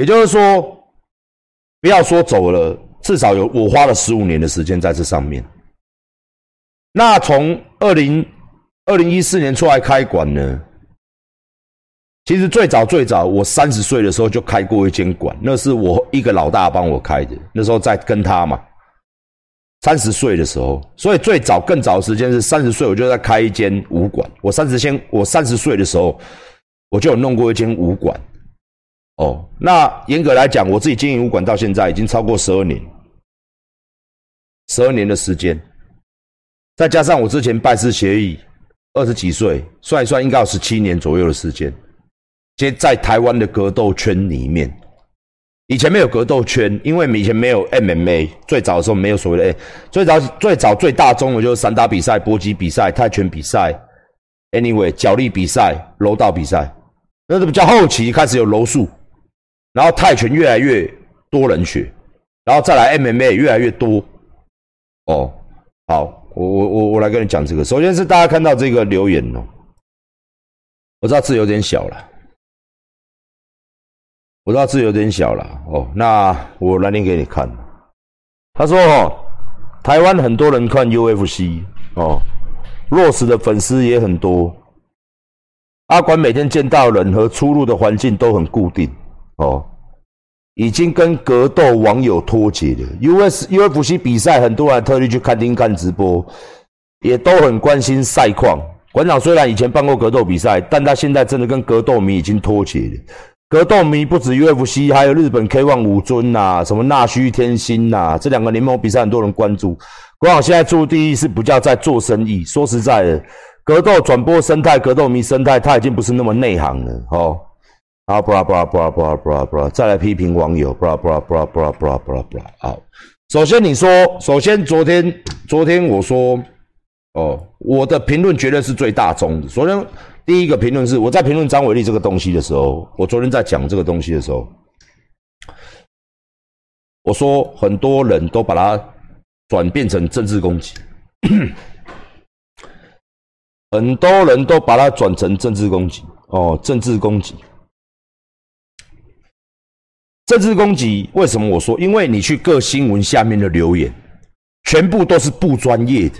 也就是说，不要说走了，至少有我花了十五年的时间在这上面。那从二零二零一四年出来开馆呢？其实最早最早，我三十岁的时候就开过一间馆，那是我一个老大帮我开的。那时候在跟他嘛，三十岁的时候，所以最早更早的时间是三十岁，我就在开一间武馆。我三十先，我三十岁的时候，我就有弄过一间武馆。哦，那严格来讲，我自己经营武馆到现在已经超过十二年，十二年的时间。再加上我之前拜师学艺，二十几岁，算一算应该有十七年左右的时间。接在台湾的格斗圈里面，以前没有格斗圈，因为以前没有 MMA，最早的时候没有所谓的 A，最早最早最大宗的就是散打比赛、搏击比赛、泰拳比赛，Anyway，脚力比赛、柔道比赛，那是比较后期开始有柔术，然后泰拳越来越多人学，然后再来 MMA 越来越多。哦，好。我我我我来跟你讲这个。首先是大家看到这个留言哦，我知道字有点小了，我知道字有点小了哦。那我来念给你看。他说：“哦，台湾很多人看 UFC 哦，Rose 的粉丝也很多。阿管每天见到人和出入的环境都很固定哦。”已经跟格斗网友脱节了。US UFC 比赛，很多人特地去看听看直播，也都很关心赛况。馆长虽然以前办过格斗比赛，但他现在真的跟格斗迷已经脱节了。格斗迷不止 UFC，还有日本 K1 武尊呐，什么纳须天心呐，这两个联盟比赛很多人关注。馆长现在做第一是不叫在做生意。说实在的，格斗转播生态、格斗迷生态，他已经不是那么内行了哦。啊，布拉布拉布拉布拉布拉布拉，再来批评网友，布拉布拉布拉布拉布拉布拉布拉。好，首先你说，首先昨天昨天我说，哦，我的评论绝对是最大宗的。首先第一个评论是我在评论张伟丽这个东西的时候，我昨天在讲这个东西的时候，我说很多人都把它转变成政治攻击，很多人都把它转成政治攻击，哦，政治攻击。政治攻击？为什么我说？因为你去各新闻下面的留言，全部都是不专业的。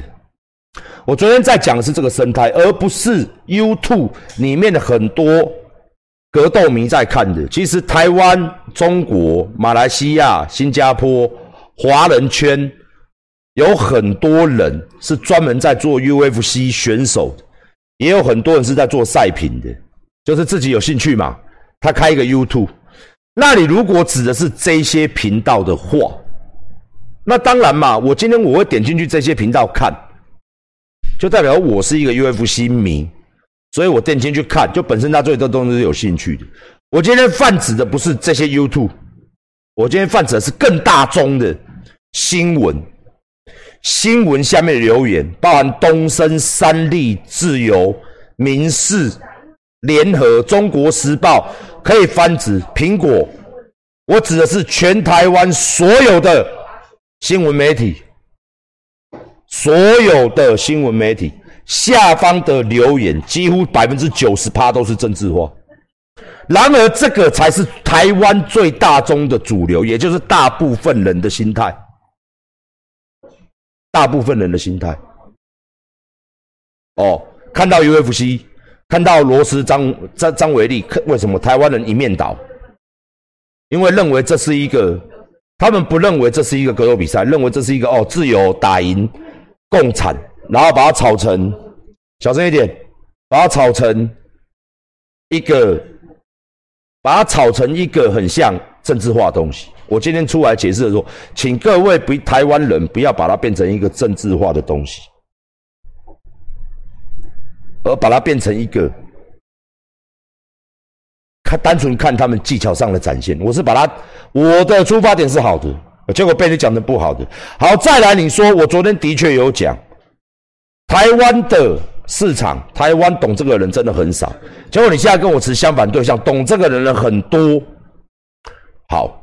我昨天在讲的是这个生态，而不是 YouTube 里面的很多格斗迷在看的。其实台湾、中国、马来西亚、新加坡华人圈有很多人是专门在做 UFC 选手的，也有很多人是在做赛品的，就是自己有兴趣嘛，他开一个 YouTube。那你如果指的是这些频道的话，那当然嘛，我今天我会点进去这些频道看，就代表我是一个 UFC 迷，所以我点进去看，就本身他对这东西是有兴趣的。我今天泛指的不是这些 YouTube，我今天泛指的是更大宗的新闻，新闻下面留言，包含东森、三立、自由、民事、联合、中国时报。可以翻指苹果，我指的是全台湾所有的新闻媒体，所有的新闻媒体下方的留言，几乎百分之九十趴都是政治化。然而，这个才是台湾最大宗的主流，也就是大部分人的心态，大部分人的心态。哦，看到 UFC。看到罗斯张张张维利，为什么台湾人一面倒？因为认为这是一个，他们不认为这是一个格斗比赛，认为这是一个哦自由打赢共产，然后把它炒成小声一点，把它炒成一个，把它炒成一个很像政治化的东西。我今天出来解释的时候，请各位不台湾人不要把它变成一个政治化的东西。而把它变成一个，看单纯看他们技巧上的展现。我是把它，我的出发点是好的，结果被你讲的不好的。好，再来你说，我昨天的确有讲，台湾的市场，台湾懂这个人真的很少。结果你现在跟我持相反对象，懂这个的人很多。好，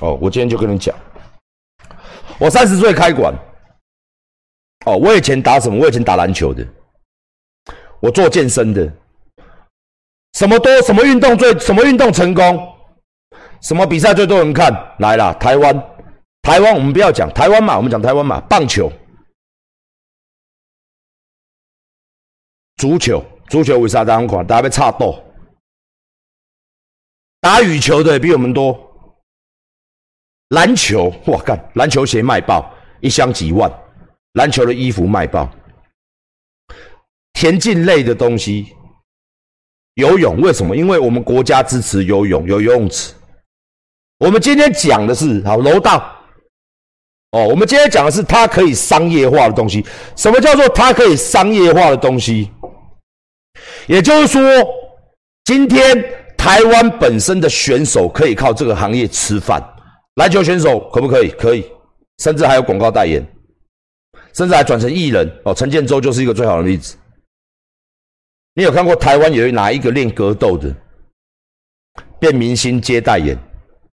哦，我今天就跟你讲，我三十岁开馆。哦，我以前打什么？我以前打篮球的。我做健身的，什么多什么运动最什么运动成功？什么比赛最多人看？来了，台湾，台湾，我们不要讲台湾嘛，我们讲台湾嘛，棒球、足球、足球为啥大家看？大家被差斗，打羽球的也比我们多。篮球，我干，篮球鞋卖爆，一箱几万，篮球的衣服卖爆。田径类的东西，游泳为什么？因为我们国家支持游泳，有游泳池。我们今天讲的是好楼道，哦，我们今天讲的是它可以商业化的东西。什么叫做它可以商业化的东西？也就是说，今天台湾本身的选手可以靠这个行业吃饭。篮球选手可不可以？可以，甚至还有广告代言，甚至还转成艺人。哦，陈建州就是一个最好的例子。你有看过台湾有哪一个练格斗的变明星接代言？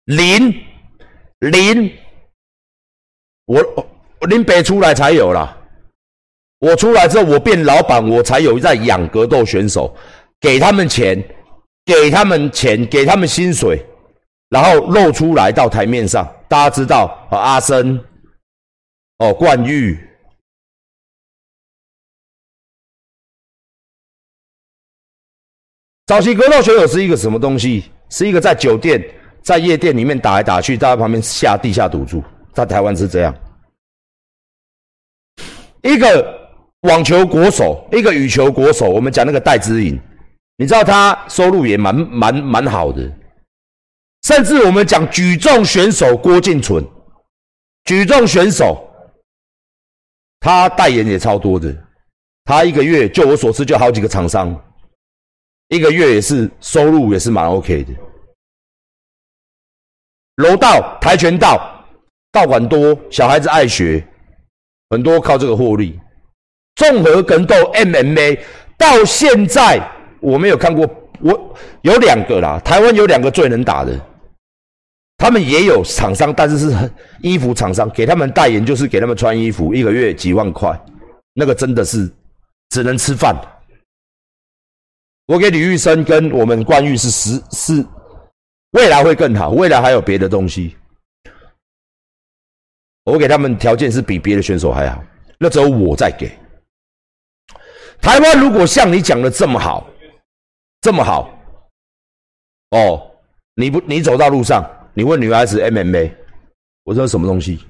零零，我我林北出来才有啦。我出来之后，我变老板，我才有在养格斗选手，给他们钱，给他们钱，给他们薪水，然后露出来到台面上，大家知道哦，阿森，哦，冠玉。早期格斗选手是一个什么东西？是一个在酒店、在夜店里面打来打去，大家旁边下地下赌注，在台湾是这样。一个网球国手，一个羽球国手，我们讲那个戴资颖，你知道他收入也蛮蛮蛮好的。甚至我们讲举重选手郭敬淳，举重选手，他代言也超多的，他一个月就我所知就好几个厂商。一个月也是收入也是蛮 OK 的，柔道、跆拳道道馆多，小孩子爱学，很多靠这个获利。综合格斗 MMA 到现在我没有看过，我有两个啦，台湾有两个最能打的，他们也有厂商，但是是衣服厂商给他们代言，就是给他们穿衣服，一个月几万块，那个真的是只能吃饭。我给李玉生跟我们冠玉是十是未来会更好，未来还有别的东西。我给他们条件是比别的选手还好，那只有我在给。台湾如果像你讲的这么好，这么好，哦，你不你走到路上，你问女孩子 MMA，我说什么东西？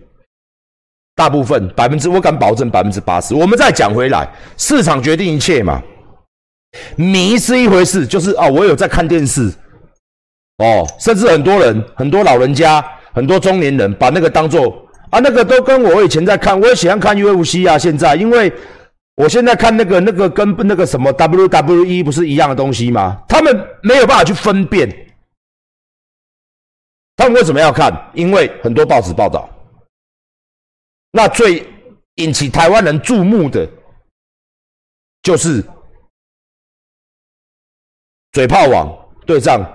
大部分百分之我敢保证百分之八十。我们再讲回来，市场决定一切嘛。迷是一回事，就是哦，我有在看电视，哦，甚至很多人、很多老人家、很多中年人把那个当做啊，那个都跟我以前在看，我也喜欢看 UFC 啊。现在，因为我现在看那个、那个跟那个什么 WWE 不是一样的东西吗？他们没有办法去分辨，他们为什么要看？因为很多报纸报道，那最引起台湾人注目的就是。嘴炮网对上，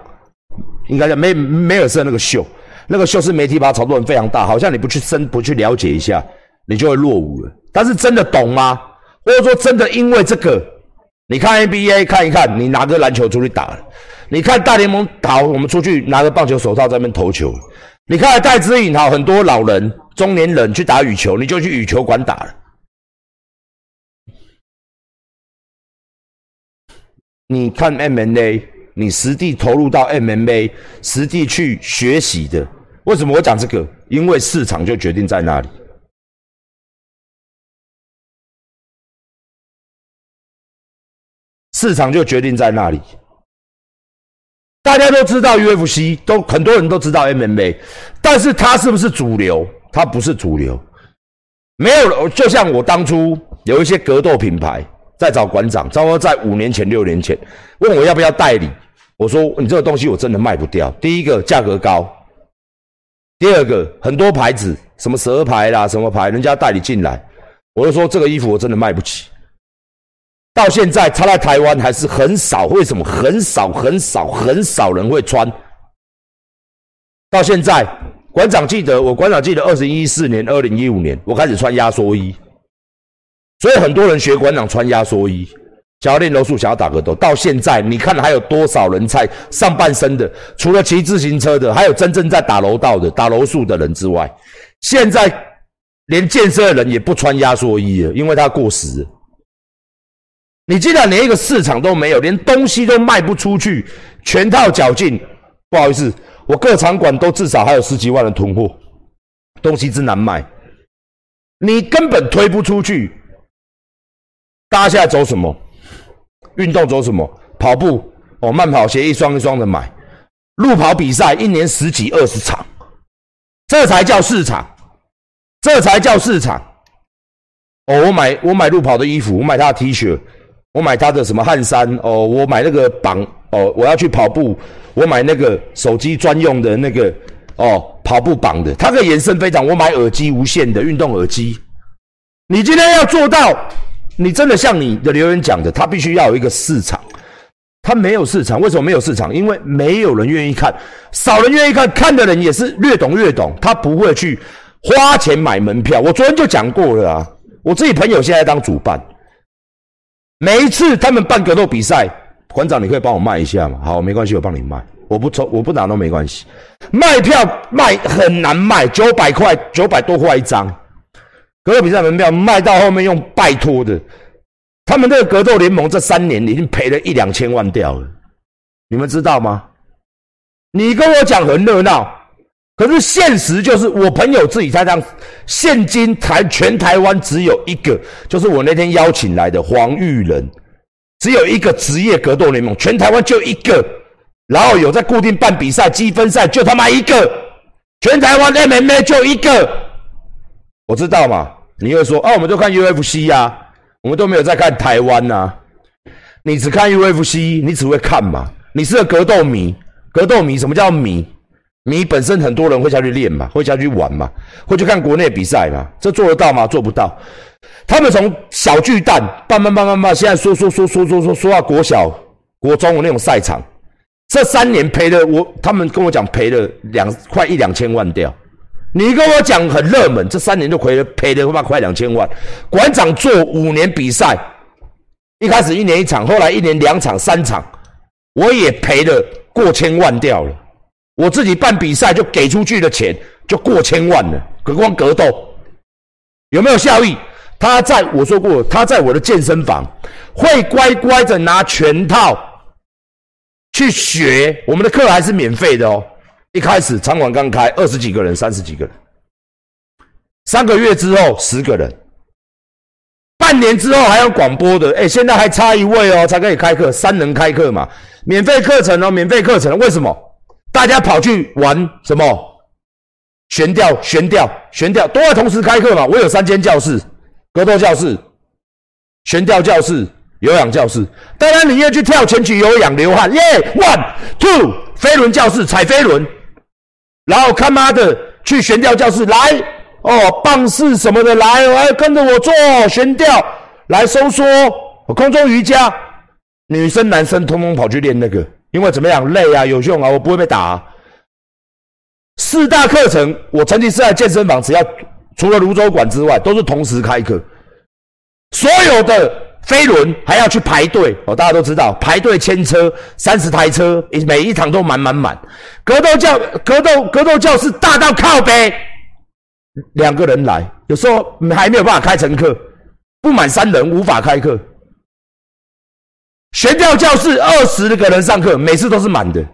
应该叫梅梅尔森那个秀，那个秀是媒体把它炒作的非常大，好像你不去深不去了解一下，你就会落伍了。但是真的懂吗？或者说真的因为这个，你看 NBA 看一看，你拿个篮球出去打了；你看大联盟打，我们出去拿个棒球手套在那边投球；你看戴资颖好，很多老人、中年人去打羽球，你就去羽球馆打了。你看 MMA，你实地投入到 MMA，实地去学习的，为什么我讲这个？因为市场就决定在那里，市场就决定在那里。大家都知道 UFC，都很多人都知道 MMA，但是它是不是主流？它不是主流，没有。就像我当初有一些格斗品牌。在找馆长，差不多在五年前、六年前，问我要不要代理。我说：“你这个东西我真的卖不掉。第一个价格高，第二个很多牌子，什么蛇牌啦、什么牌，人家代理进来，我就说这个衣服我真的卖不起。到现在，他在台湾还是很少，为什么？很少、很少、很少人会穿。到现在，馆长记得我，馆长记得二零一四年、二零一五年，我开始穿压缩衣。”所以很多人学馆长穿压缩衣，想要练柔术，想要打格斗，到现在你看还有多少人在上半身的？除了骑自行车的，还有真正在打柔道的、打柔术的人之外，现在连健身的人也不穿压缩衣了，因为他过时。你既然连一个市场都没有，连东西都卖不出去，全套绞尽，不好意思，我各场馆都至少还有十几万人囤货，东西之难卖，你根本推不出去。大家现在走什么？运动走什么？跑步哦，慢跑鞋一双一双的买，路跑比赛一年十几二十场，这才叫市场，这才叫市场。哦，我买我买路跑的衣服，我买他的 T 恤，我买他的什么汗衫哦，我买那个绑哦，我要去跑步，我买那个手机专用的那个哦跑步绑的，它的延伸非常。我买耳机无线的运动耳机，你今天要做到。你真的像你的留言讲的，他必须要有一个市场，他没有市场，为什么没有市场？因为没有人愿意看，少人愿意看，看的人也是略懂略懂，他不会去花钱买门票。我昨天就讲过了啊，我自己朋友现在当主办，每一次他们办格斗比赛，馆长你可以帮我卖一下吗？好，没关系，我帮你卖，我不抽，我不拿都没关系。卖票卖很难卖，九百块，九百多块一张。格斗比赛门票卖到后面用拜托的，他们这个格斗联盟这三年已经赔了一两千万掉了，你们知道吗？你跟我讲很热闹，可是现实就是我朋友自己在当，现今台全台湾只有一个，就是我那天邀请来的黄玉仁，只有一个职业格斗联盟，全台湾就一个，然后有在固定办比赛积分赛，就他妈一个，全台湾 MMA 就一个。我知道嘛？你会说啊，我们都看 UFC 呀，我们都没有在看台湾呐。你只看 UFC，你只会看嘛？你是个格斗迷，格斗迷什么叫迷？迷本身很多人会下去练嘛，会下去玩嘛，会去看国内比赛嘛？这做得到吗？做不到。他们从小巨蛋慢慢慢慢慢，现在说说说说说说说到国小、国中的那种赛场，这三年赔了我，他们跟我讲赔了两快一两千万掉。你跟我讲很热门，这三年就亏了，赔了他妈快两千万。馆长做五年比赛，一开始一年一场，后来一年两场、三场，我也赔了过千万掉了。我自己办比赛就给出去的钱就过千万了。格光格斗有没有效益？他在我说过，他在我的健身房会乖乖的拿全套去学，我们的课还是免费的哦。一开始场馆刚开，二十几个人、三十几个人，三个月之后十个人，半年之后还有广播的，哎，现在还差一位哦，才可以开课，三人开课嘛，免费课程哦，免费课程，为什么？大家跑去玩什么？悬吊、悬吊、悬吊，都要同时开课嘛。我有三间教室：格斗教室、悬吊教室、有氧教室。当然你要去跳前曲有氧流汗，耶，one two，飞轮教室踩飞轮。然后他妈的去悬吊教室来哦，棒式什么的来，来跟着我做悬吊，来收缩，空中瑜伽，女生男生通通跑去练那个，因为怎么样累啊，有用啊，我不会被打。四大课程，我曾经是在健身房，只要除了泸州馆之外，都是同时开课，所有的。飞轮还要去排队哦，大家都知道排队牵车三十台车，每一场都满满满。格斗教格斗格斗教室大到靠背，两个人来，有时候还没有办法开成课，不满三人无法开课。悬吊教室二十个人上课，每次都是满的。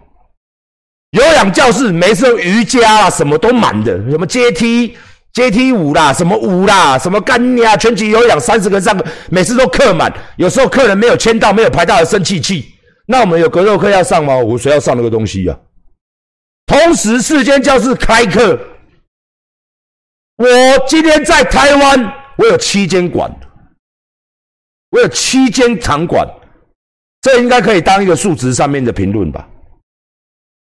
有氧教室每次瑜伽啊什么都满的，什么阶梯。阶梯舞啦，什么舞啦，什么干呀，全体有氧三十个上，每次都客满。有时候客人没有签到，没有排到，生气气。那我们有格斗课要上吗？我谁要上那个东西呀？同时，四间教室开课。我今天在台湾，我有七间馆，我有七间场馆，这应该可以当一个数值上面的评论吧？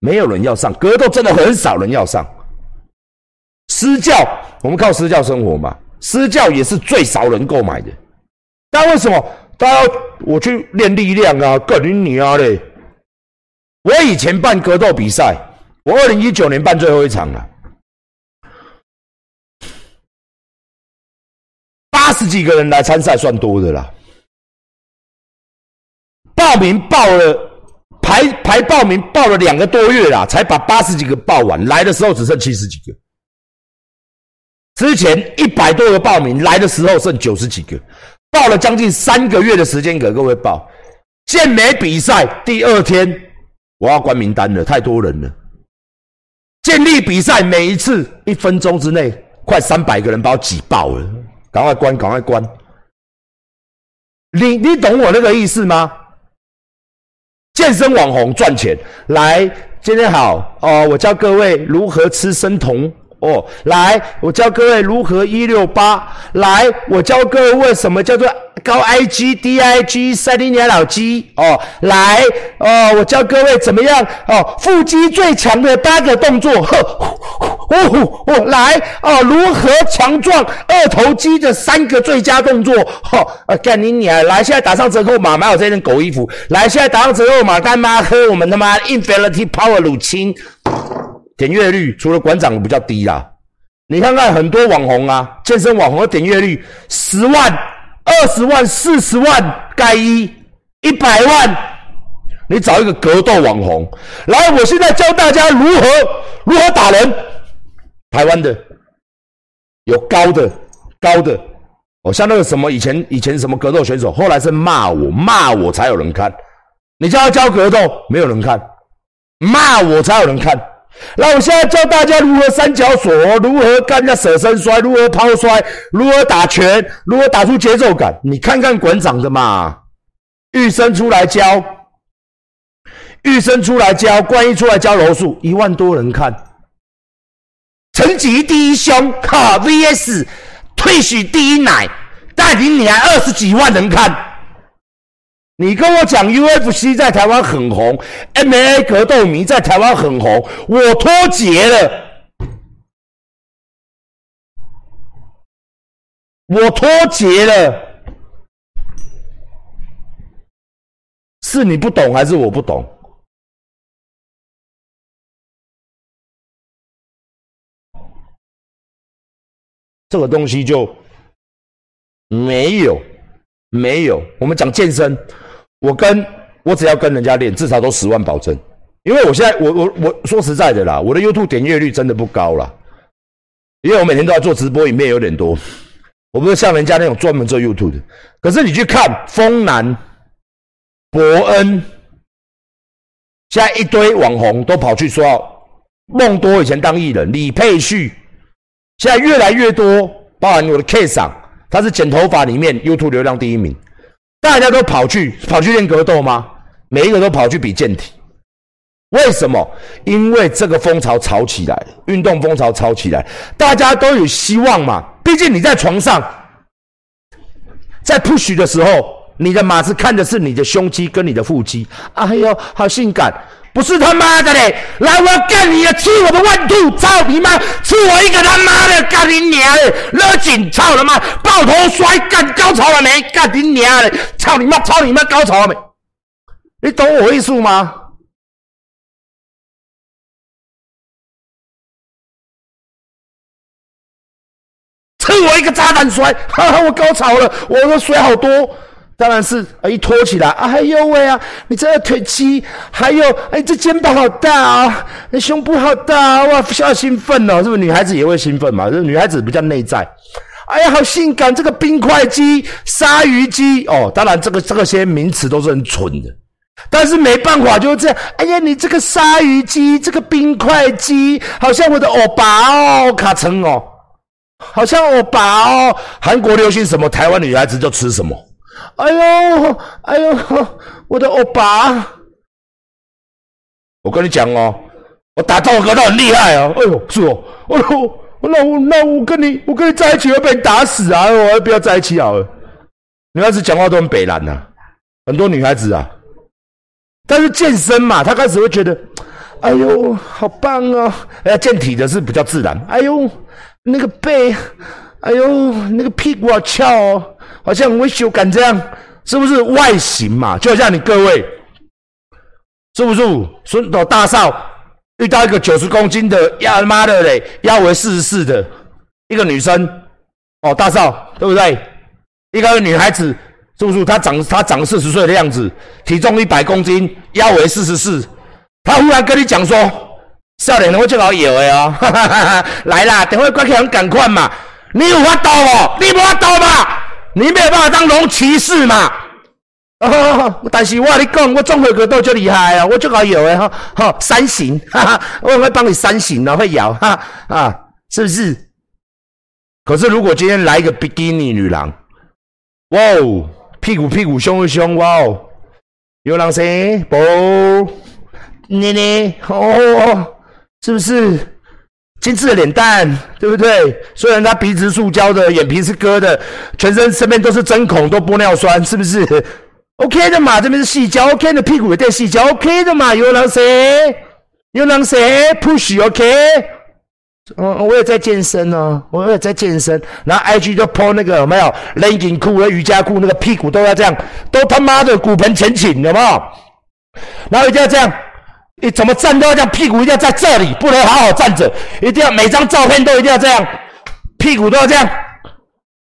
没有人要上格斗，真的很少人要上。私教，我们靠私教生活嘛？私教也是最少人购买的。但为什么？大家我去练力量啊，干你娘嘞！我以前办格斗比赛，我二零一九年办最后一场了，八十几个人来参赛算多的啦。报名报了排排报名报了两个多月啦，才把八十几个报完，来的时候只剩七十几个。之前一百多个报名来的时候剩九十几个，报了将近三个月的时间给各位报。健美比赛第二天我要关名单了，太多人了。健力比赛每一次一分钟之内快三百个人把我挤爆了，赶快关，赶快关。你你懂我那个意思吗？健身网红赚钱来，今天好哦，我教各位如何吃生酮。哦，来，我教各位如何一六八。来，我教各位为什么叫做高 IG、低 IG、塞利尼亚老肌。哦，来，哦，我教各位怎么样？哦，腹肌最强的八个动作。呵，哦哦，来，哦，如何强壮二头肌的三个最佳动作。哈，干你娘！来，现在打上折扣码，买我这件狗衣服。来，现在打上折扣码，干妈喝我们他妈 Infinity Power 乳清。点阅率除了馆长比较低啦，你看看很多网红啊，健身网红的点阅率十万、二十万、四十万盖一，一百万，你找一个格斗网红来，我现在教大家如何如何打人。台湾的有高的高的，哦，像那个什么以前以前什么格斗选手，后来是骂我骂我才有人看，你叫他教格斗没有人看，骂我才有人看。那我现在教大家如何三角锁，如何干人家舍身摔，如何抛摔，如何打拳，如何打出节奏感。你看看馆长的嘛，玉生出来教，玉生出来教，关一出来教柔术，一万多人看。成绩第一兄哈 VS 退许第一奶，带领你还二十几万人看。你跟我讲 UFC 在台湾很红，MMA 格斗迷在台湾很红，我脱节了，我脱节了，是你不懂还是我不懂？这个东西就没有，没有。我们讲健身。我跟我只要跟人家练，至少都十万保证。因为我现在我我我说实在的啦，我的 YouTube 点阅率真的不高啦，因为我每天都在做直播，影片有点多。我不是像人家那种专门做 YouTube 的。可是你去看丰南、伯恩，现在一堆网红都跑去说梦多以前当艺人，李佩旭，现在越来越多，包含我的 K 赏，他是剪头发里面 YouTube 流量第一名。大家都跑去跑去练格斗吗？每一个都跑去比健体，为什么？因为这个风潮潮起来，运动风潮炒起来，大家都有希望嘛。毕竟你在床上，在 push 的时候，你的马子看的是你的胸肌跟你的腹肌，哎呦，好性感。不是他妈的嘞！来，我要干你的，吃我的万兔！操你妈！吃我一个他妈的！干你娘的！勒紧！操他妈！抱头摔！干高潮了没？干你娘的！操你妈！操你妈！高潮了没？你懂我意思吗？吃我一个炸弹摔！哈哈，我高潮了！我的水好多。当然是啊，一拖起来，哎呦喂啊！你这腿肌，还有哎，这肩膀好大啊，那胸部好大哇，好兴奋哦！是不是女孩子也会兴奋嘛？这女孩子比较内在。哎呀，好性感！这个冰块肌、鲨鱼肌哦，当然这个这个些名词都是很蠢的，但是没办法就是这样。哎呀，你这个鲨鱼肌、这个冰块肌，好像我的欧巴哦，卡层哦，好像欧巴哦。韩国流行什么，台湾女孩子就吃什么。哎呦，哎呦，我的欧巴！我跟你讲哦，我打斗格都很厉害哦。哎呦，是哦，哎呦，那我那我跟你我跟你在一起会被打死啊！我还不要在一起好了。女孩子讲话都很北蓝呐，很多女孩子啊。但是健身嘛，她开始会觉得，哎呦，好棒哦！哎，健体的是比较自然。哎呦，那个背，哎呦，那个屁股好翘哦。好像维修感这样，是不是外形嘛？就像你各位，是不是？孙斗大少遇到一个九十公斤的，呀他妈的嘞，腰围四十四的一个女生，哦，大少对不对？一个女孩子是不是？她长她长四十岁的样子，体重一百公斤，腰围四十四，她忽然跟你讲说：“少年，我最好有的哦，来啦，等会快起来赶快嘛！你有法刀哦，你无法刀嘛？你没有办法当龙骑士嘛？哦，但是我跟你讲，我综合格斗就厉害啊，我最好有的哈，哈，三型，哈哈，我会帮你三型的，会摇哈啊，是不是？可是如果今天来一个比基尼女郎，哇哦！屁股屁股，胸胸，哇哦！有狼声，不，捏捏，哦，是不是？精致的脸蛋，对不对？虽然他鼻子塑胶的，眼皮是割的，全身身边都是针孔，都玻尿酸，是不是？OK 的嘛，这边是细胶，OK 的屁股也带细胶，OK 的嘛，有狼声，有狼声，push，OK。嗯，我也在健身哦，我也在健身。然后 IG 就 po 那个有没有 legging 裤和瑜伽裤，那个屁股都要这样，都他妈的骨盆前倾，有没有？然后一定要这样，你怎么站都要这样，屁股一定要在这里，不能好好站着，一定要每张照片都一定要这样，屁股都要这样。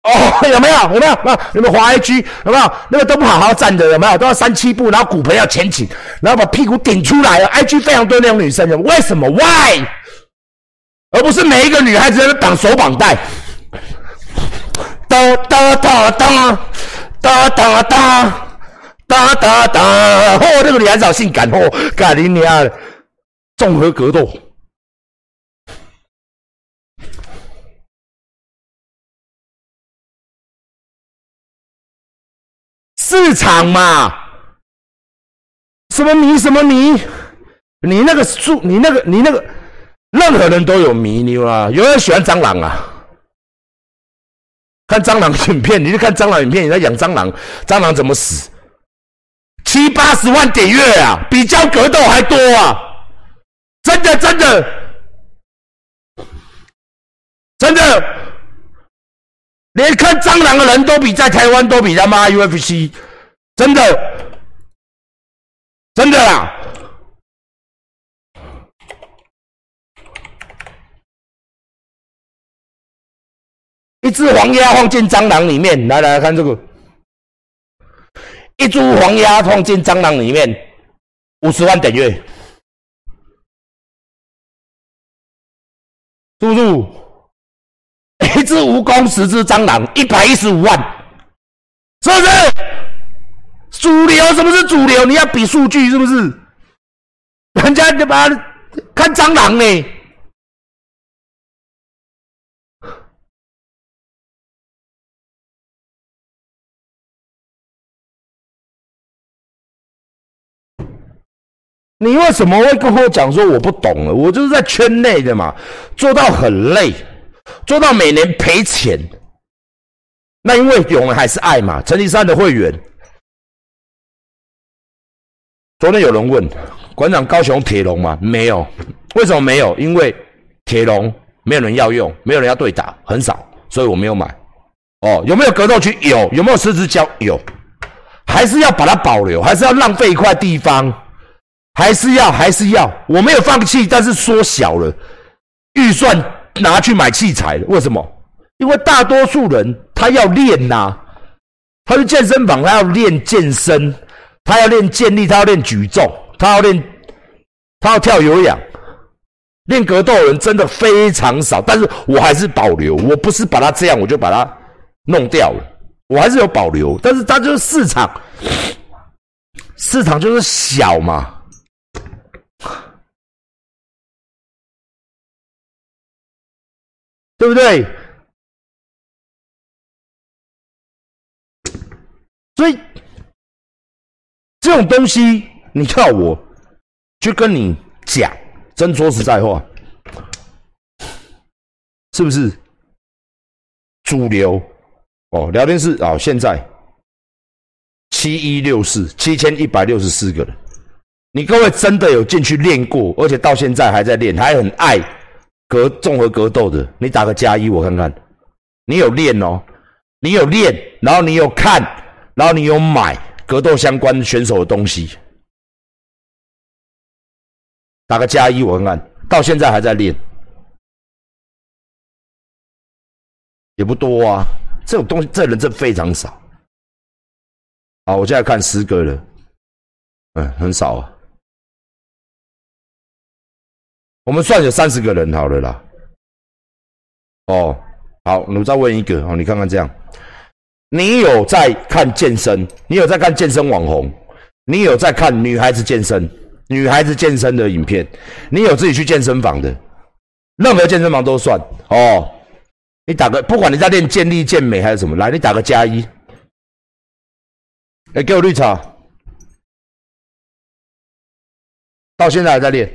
哦，有没有？有没有？有没有滑 IG？有没有？那个都不好好站着，有没有？都要三七步，然后骨盆要前倾，然后把屁股顶出来。IG 非常多那种女生，为什么？Why？而不是每一个女孩子都绑手绑带，哒哒哒哒哒哒哒哒哒哒，哦，那个女孩子好性感哦，干你娘！综合格斗，市场嘛，什么迷什么迷，你那个树，你那个你那个。任何人都有迷妞啊，有人喜欢蟑螂啊，看蟑螂影片，你就看蟑螂影片，你在养蟑螂，蟑螂怎么死？七八十万点阅啊，比教格斗还多啊！真的真的。真的，连看蟑螂的人都比在台湾都比他妈 UFC，真的。真的啦！一只黄鸭放进蟑螂里面，来来看这个，一株黄鸭放进蟑螂里面，五十万点阅，是不是？一只蜈蚣，十只蟑螂，一百一十五万，是不是？主流什么是主流？你要比数据是不是？人家他妈看蟑螂呢。你为什么会跟我讲说我不懂了？我就是在圈内的嘛，做到很累，做到每年赔钱。那因为有人还是爱嘛。陈立山的会员，昨天有人问馆长高雄铁笼吗？没有，为什么没有？因为铁笼没有人要用，没有人要对打，很少，所以我没有买。哦，有没有格斗区？有，有没有狮子胶？有，还是要把它保留，还是要浪费一块地方？还是要还是要，我没有放弃，但是缩小了预算，拿去买器材了为什么？因为大多数人他要练呐，他去健身房，他要练健身，他要练健力，他要练举重，他要练，他要跳有氧。练格斗人真的非常少，但是我还是保留。我不是把它这样，我就把它弄掉了，我还是有保留。但是它就是市场，市场就是小嘛。对不对？所以这种东西，你叫我去跟你讲，真说实在话，是不是主流？哦，聊天室啊，现在七一六四七千一百六十四个人，你各位真的有进去练过，而且到现在还在练，还很爱。格综合格斗的，你打个加一，我看看。你有练哦，你有练，然后你有看，然后你有买格斗相关选手的东西。打个加一，我看看，到现在还在练，也不多啊。这种东西，这人真非常少。好，我现在看十个了，嗯，很少啊。我们算有三十个人好了啦。哦，好，我再问一个哦，你看看这样，你有在看健身？你有在看健身网红？你有在看女孩子健身？女孩子健身的影片？你有自己去健身房的？任何健身房都算哦。你打个，不管你在练健力、健美还是什么，来，你打个加一。哎，给我绿茶。到现在还在练。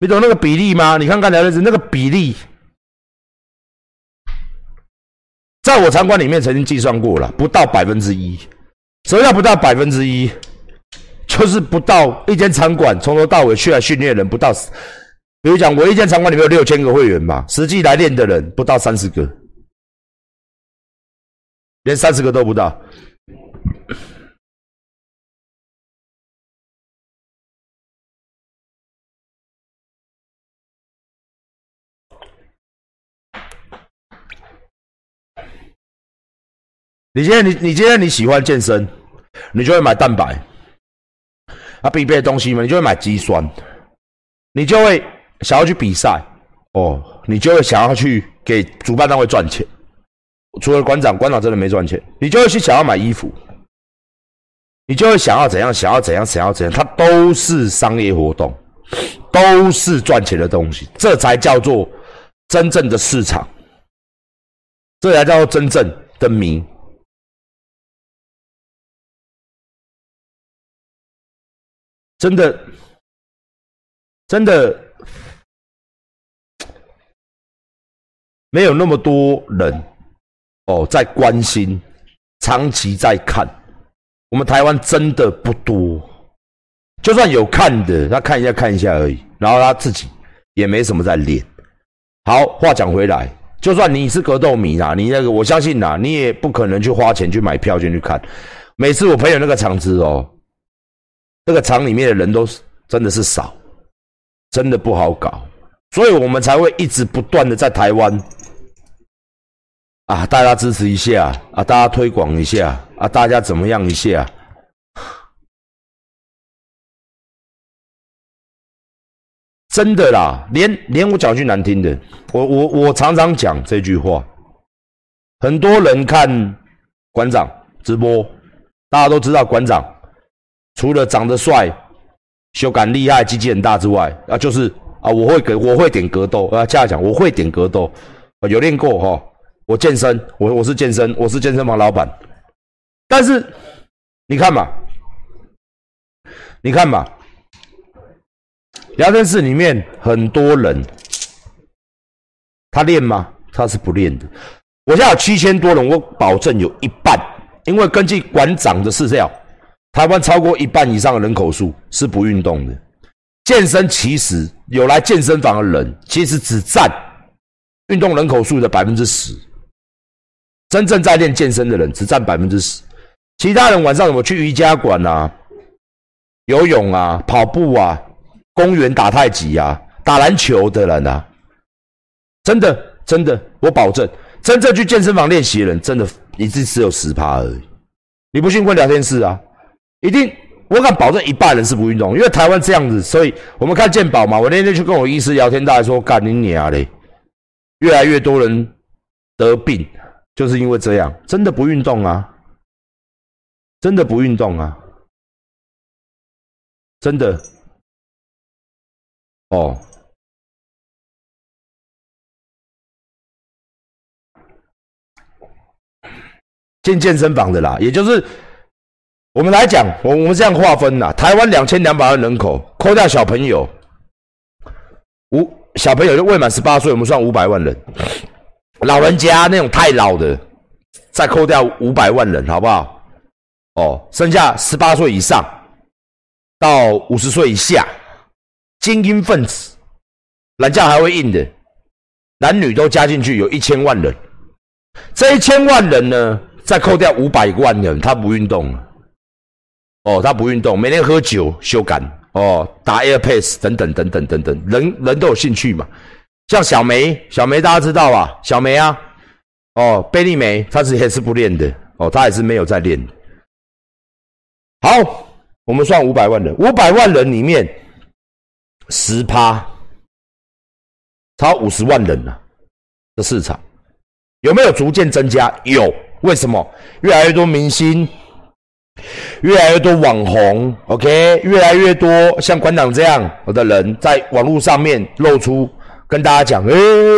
你懂那个比例吗？你看刚才那是那个比例，在我场馆里面曾经计算过了，不到百分之一。什么叫不到百分之一？就是不到一间场馆从头到尾去来训练人不到，比如讲我一间场馆里面有六千个会员嘛，实际来练的人不到三十个，连三十个都不到。你今天你你今天你喜欢健身，你就会买蛋白，啊必备的东西嘛，你就会买肌酸，你就会想要去比赛。哦，你就会想要去给主办单位赚钱。除了馆长，馆长真的没赚钱，你就会去想要买衣服，你就会想要怎样，想要怎样，想要怎样，它都是商业活动，都是赚钱的东西，这才叫做真正的市场，这才叫做真正的名。真的，真的没有那么多人哦，在关心，长期在看。我们台湾真的不多，就算有看的，他看一下看一下而已，然后他自己也没什么在练。好，话讲回来，就算你是格斗迷啦，你那个我相信啦，你也不可能去花钱去买票进去看。每次我朋友那个场子哦。这个厂里面的人都是真的是少，真的不好搞，所以我们才会一直不断的在台湾啊，大家支持一下啊，大家推广一下啊，大家怎么样一下？真的啦，连连我讲句难听的，我我我常常讲这句话，很多人看馆长直播，大家都知道馆长。除了长得帅、修感厉害、机器很大之外，啊，就是啊，我会给我会点格斗啊，这样讲，我会点格斗，有练过哈。我健身，我我是健身，我是健身房老板。但是你看嘛，你看嘛，聊天室里面很多人，他练吗？他是不练的。我现在有七千多人，我保证有一半，因为根据馆长的资料。台湾超过一半以上的人口数是不运动的，健身其实有来健身房的人，其实只占运动人口数的百分之十。真正在练健身的人只占百分之十，其他人晚上怎么去瑜伽馆啊、游泳啊、跑步啊、公园打太极啊、打篮球的人啊，真的真的，我保证，真正去健身房练习的人，真的一次只有十趴而已。你不信问聊天室啊？一定，我敢保证一半人是不运动，因为台湾这样子，所以我们看健保嘛。我那天去跟我医师聊天，大家说干你娘嘞，越来越多人得病，就是因为这样，真的不运动啊，真的不运动啊，真的，哦，进健身房的啦，也就是。我们来讲，我我们这样划分呐，台湾两千两百万人口，扣掉小朋友，五小朋友就未满十八岁，我们算五百万人。老人家那种太老的，再扣掉五百万人，好不好？哦，剩下十八岁以上到五十岁以下，精英分子，人家还会硬的，男女都加进去，有一千万人。这一千万人呢，再扣掉五百万人，他不运动了。哦，他不运动，每天喝酒修肝。哦，打 AirPads 等等等等等等，人人都有兴趣嘛。像小梅，小梅大家知道吧？小梅啊，哦，贝利梅，她是也是不练的哦，她也是没有在练。好，我们算五百万人，五百万人里面十趴，超五十万人了的市场，有没有逐渐增加？有，为什么？越来越多明星，越来越多网红，OK，越来越多像馆长这样的人在网络上面露出。跟大家讲，哎，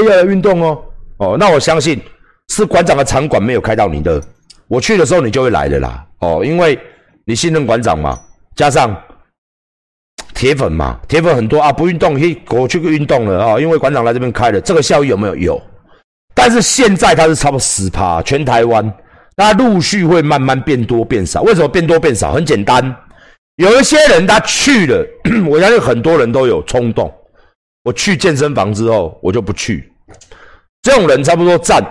要来运动哦，哦，那我相信是馆长的场馆没有开到你的，我去的时候你就会来的啦，哦，因为你信任馆长嘛，加上铁粉嘛，铁粉很多啊，不运动，嘿，我去个运动了啊，因为馆长来这边开了，这个效益有没有？有，但是现在他是差不多十趴，全台湾，那陆续会慢慢变多变少，为什么变多变少？很简单，有一些人他去了，我相信很多人都有冲动。我去健身房之后，我就不去。这种人差不多占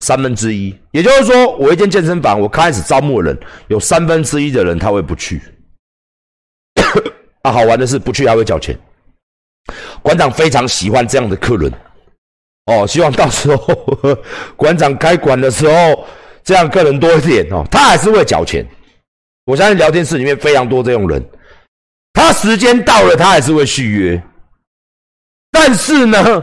三分之一，也就是说，我一间健身房，我开始招募人，有三分之一的人他会不去。啊，好玩的是，不去还会缴钱。馆长非常喜欢这样的客人，哦，希望到时候 馆长开馆的时候，这样客人多一点哦，他还是会缴钱。我相信聊天室里面非常多这种人，他时间到了，他还是会续约。但是呢，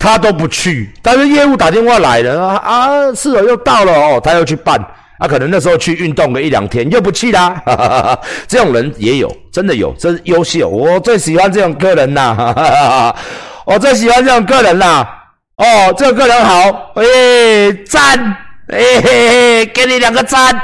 他都不去。但是业务打电话来了啊啊，是哦，又到了哦，他又去办。啊，可能那时候去运动个一两天，又不去啦。这种人也有，真的有，真优秀。我最喜欢这种客人呐，我最喜欢这种客人啦。哦，这个客人好，哎，赞，哎嘿嘿，给你两个赞。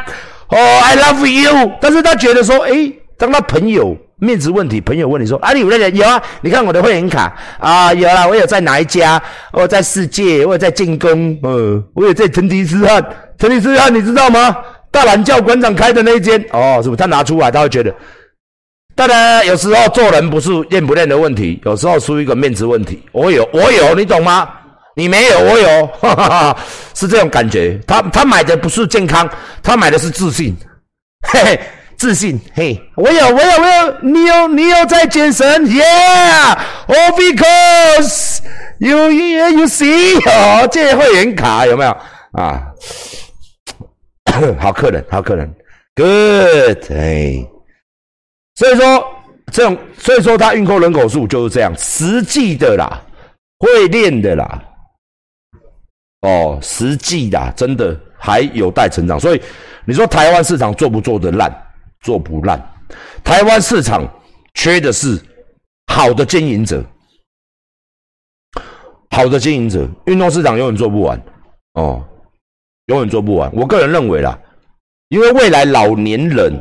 哦，I love you。但是他觉得说，哎，当他朋友。面子问题，朋友问你说：“啊，你有那个有啊？你看我的会员卡啊，有啦，我有在哪一家？我在世界，我有在进攻，呃，我有在成吉思汗。成吉思汗你知道吗？大懒教馆长开的那一间哦，是不是？他拿出来，他会觉得，当然有时候做人不是练不练的问题，有时候出一个面子问题。我有，我有，你懂吗？你没有，我有，哈哈哈，是这种感觉。他他买的不是健康，他买的是自信，嘿嘿。”自信，嘿，我有，我有，我有，你有，你有在健身，Yeah，all because you you see，哦，借会员卡有没有？啊？好客人，好客人，Good，哎，所以说这种，所以说他运扣人口数就是这样，实际的啦，会练的啦，哦，实际的，真的还有待成长。所以你说台湾市场做不做得烂？做不烂，台湾市场缺的是好的经营者，好的经营者，运动市场永远做不完哦，永远做不完。我个人认为啦，因为未来老年人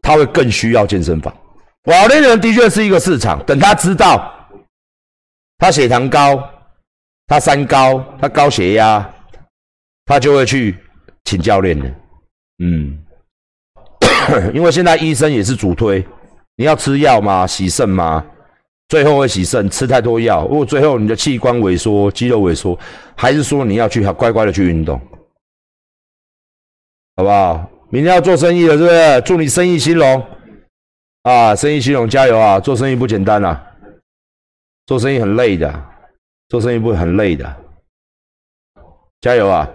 他会更需要健身房，老年人的确是一个市场。等他知道他血糖高，他三高，他高血压，他就会去请教练的，嗯。因为现在医生也是主推，你要吃药吗？洗肾吗？最后会洗肾，吃太多药，如果最后你的器官萎缩、肌肉萎缩，还是说你要去乖乖的去运动，好不好？明天要做生意了，是不是？祝你生意兴隆啊！生意兴隆，加油啊！做生意不简单啊，做生意很累的，做生意不会很累的，加油啊！